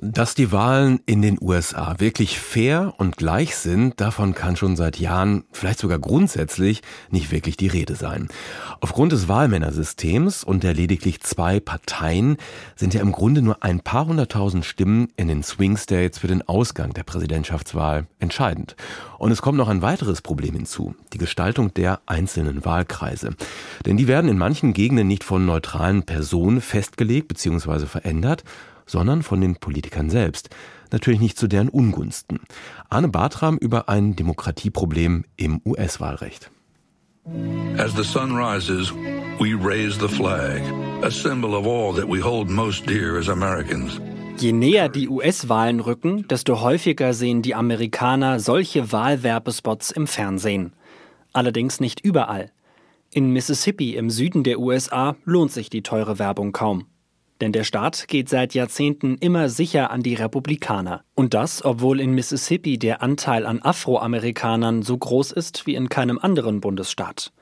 Dass die Wahlen in den USA wirklich fair und gleich sind, davon kann schon seit Jahren, vielleicht sogar grundsätzlich, nicht wirklich die Rede sein. Aufgrund des Wahlmännersystems und der lediglich zwei Parteien sind ja im Grunde nur ein paar hunderttausend Stimmen in den Swing States für den Ausgang der Präsidentschaftswahl entscheidend. Und es kommt noch ein weiteres Problem hinzu, die Gestaltung der einzelnen Wahlkreise. Denn die werden in manchen Gegenden nicht von neutralen Personen festgelegt bzw. verändert, sondern von den Politikern selbst. Natürlich nicht zu deren Ungunsten. Arne Bartram über ein Demokratieproblem im US-Wahlrecht. As the sun rises, we raise the flag, a symbol of all that we hold most dear as Americans. Je näher die US-Wahlen rücken, desto häufiger sehen die Amerikaner solche Wahlwerbespots im Fernsehen. Allerdings nicht überall. In Mississippi im Süden der USA lohnt sich die teure Werbung kaum. Denn der Staat geht seit Jahrzehnten immer sicher an die Republikaner. Und das, obwohl in Mississippi der Anteil an Afroamerikanern so groß ist wie in keinem anderen Bundesstaat.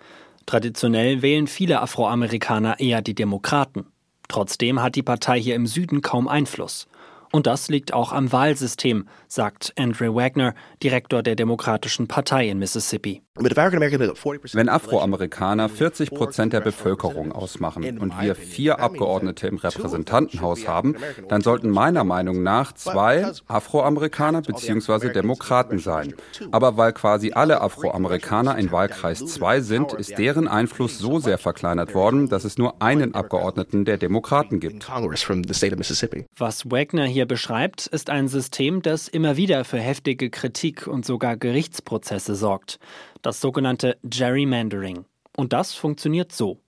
Traditionell wählen viele Afroamerikaner eher die Demokraten. Trotzdem hat die Partei hier im Süden kaum Einfluss. Und das liegt auch am Wahlsystem, sagt Andrew Wagner, Direktor der Demokratischen Partei in Mississippi. Wenn Afroamerikaner 40 Prozent der Bevölkerung ausmachen und wir vier Abgeordnete im Repräsentantenhaus haben, dann sollten meiner Meinung nach zwei Afroamerikaner bzw. Demokraten sein. Aber weil quasi alle Afroamerikaner in Wahlkreis 2 sind, ist deren Einfluss so sehr verkleinert worden, dass es nur einen Abgeordneten der Demokraten gibt. Was Wagner hier beschreibt, ist ein System, das immer wieder für heftige Kritik und sogar Gerichtsprozesse sorgt das sogenannte Gerrymandering. Und das funktioniert so.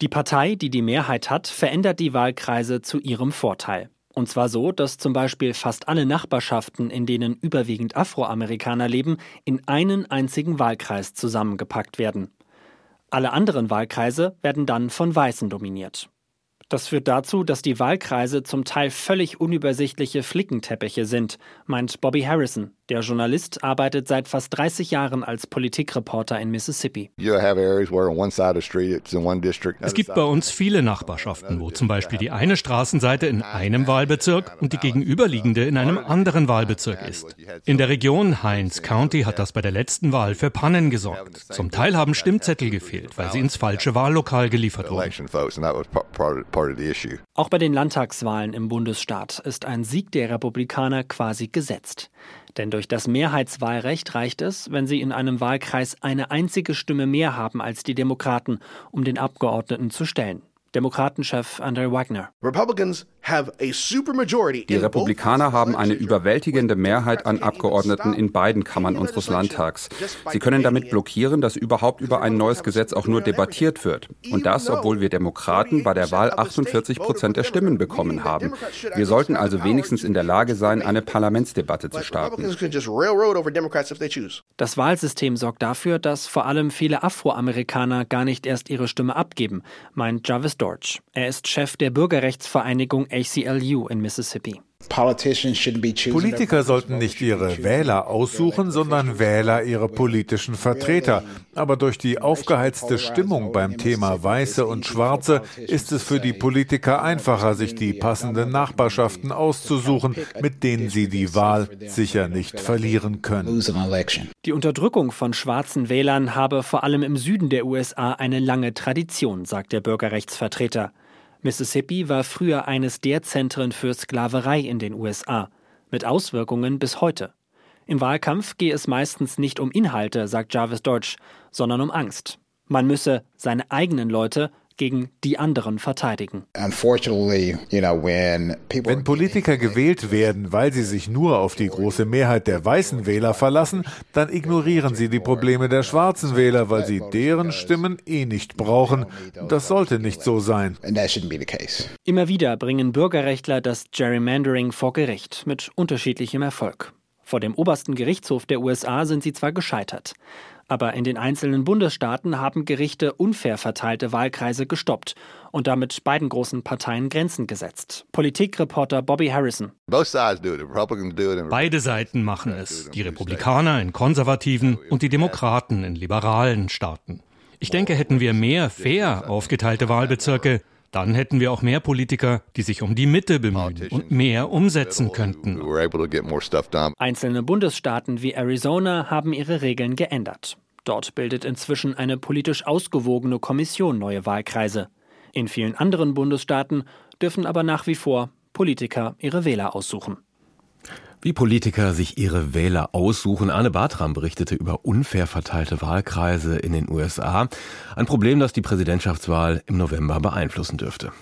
Die Partei, die die Mehrheit hat, verändert die Wahlkreise zu ihrem Vorteil. Und zwar so, dass zum Beispiel fast alle Nachbarschaften, in denen überwiegend Afroamerikaner leben, in einen einzigen Wahlkreis zusammengepackt werden. Alle anderen Wahlkreise werden dann von Weißen dominiert. Das führt dazu, dass die Wahlkreise zum Teil völlig unübersichtliche Flickenteppiche sind, meint Bobby Harrison. Der Journalist arbeitet seit fast 30 Jahren als Politikreporter in Mississippi. Es gibt bei uns viele Nachbarschaften, wo zum Beispiel die eine Straßenseite in einem Wahlbezirk und die gegenüberliegende in einem anderen Wahlbezirk ist. In der Region Hines County hat das bei der letzten Wahl für Pannen gesorgt. Zum Teil haben Stimmzettel gefehlt, weil sie ins falsche Wahllokal geliefert wurden. Auch bei den Landtagswahlen im Bundesstaat ist ein Sieg der Republikaner quasi gesetzt. Denn durch das Mehrheitswahlrecht reicht es, wenn sie in einem Wahlkreis eine einzige Stimme mehr haben als die Demokraten, um den Abgeordneten zu stellen. Demokratenchef Andrew Wagner. Die Republikaner haben eine überwältigende Mehrheit an Abgeordneten in beiden Kammern unseres Landtags. Sie können damit blockieren, dass überhaupt über ein neues Gesetz auch nur debattiert wird. Und das, obwohl wir Demokraten bei der Wahl 48 Prozent der Stimmen bekommen haben. Wir sollten also wenigstens in der Lage sein, eine Parlamentsdebatte zu starten. Das Wahlsystem sorgt dafür, dass vor allem viele Afroamerikaner gar nicht erst ihre Stimme abgeben, meint Jarvis Dorch. Er ist Chef der Bürgerrechtsvereinigung ACLU in Mississippi. Politiker sollten nicht ihre Wähler aussuchen, sondern Wähler ihre politischen Vertreter. Aber durch die aufgeheizte Stimmung beim Thema Weiße und Schwarze ist es für die Politiker einfacher, sich die passenden Nachbarschaften auszusuchen, mit denen sie die Wahl sicher nicht verlieren können. Die Unterdrückung von schwarzen Wählern habe vor allem im Süden der USA eine lange Tradition, sagt der Bürgerrechtsvertreter. Mississippi war früher eines der Zentren für Sklaverei in den USA, mit Auswirkungen bis heute. Im Wahlkampf gehe es meistens nicht um Inhalte, sagt Jarvis Dodge, sondern um Angst. Man müsse seine eigenen Leute gegen die anderen verteidigen. Wenn Politiker gewählt werden, weil sie sich nur auf die große Mehrheit der weißen Wähler verlassen, dann ignorieren sie die Probleme der schwarzen Wähler, weil sie deren Stimmen eh nicht brauchen. Das sollte nicht so sein. Immer wieder bringen Bürgerrechtler das Gerrymandering vor Gericht mit unterschiedlichem Erfolg. Vor dem obersten Gerichtshof der USA sind sie zwar gescheitert. Aber in den einzelnen Bundesstaaten haben Gerichte unfair verteilte Wahlkreise gestoppt und damit beiden großen Parteien Grenzen gesetzt. Politikreporter Bobby Harrison. Beide Seiten machen es. Die Republikaner in konservativen und die Demokraten in liberalen Staaten. Ich denke, hätten wir mehr fair aufgeteilte Wahlbezirke, Dann hätten wir auch mehr Politiker, die sich um die Mitte bemühen und mehr umsetzen könnten. Einzelne Bundesstaaten wie Arizona haben ihre Regeln geändert. Dort bildet inzwischen eine politisch ausgewogene Kommission neue Wahlkreise. In vielen anderen Bundesstaaten dürfen aber nach wie vor Politiker ihre Wähler aussuchen. Wie Politiker sich ihre Wähler aussuchen. Arne Bartram berichtete über unfair verteilte Wahlkreise in den USA. Ein Problem, das die Präsidentschaftswahl im November beeinflussen dürfte.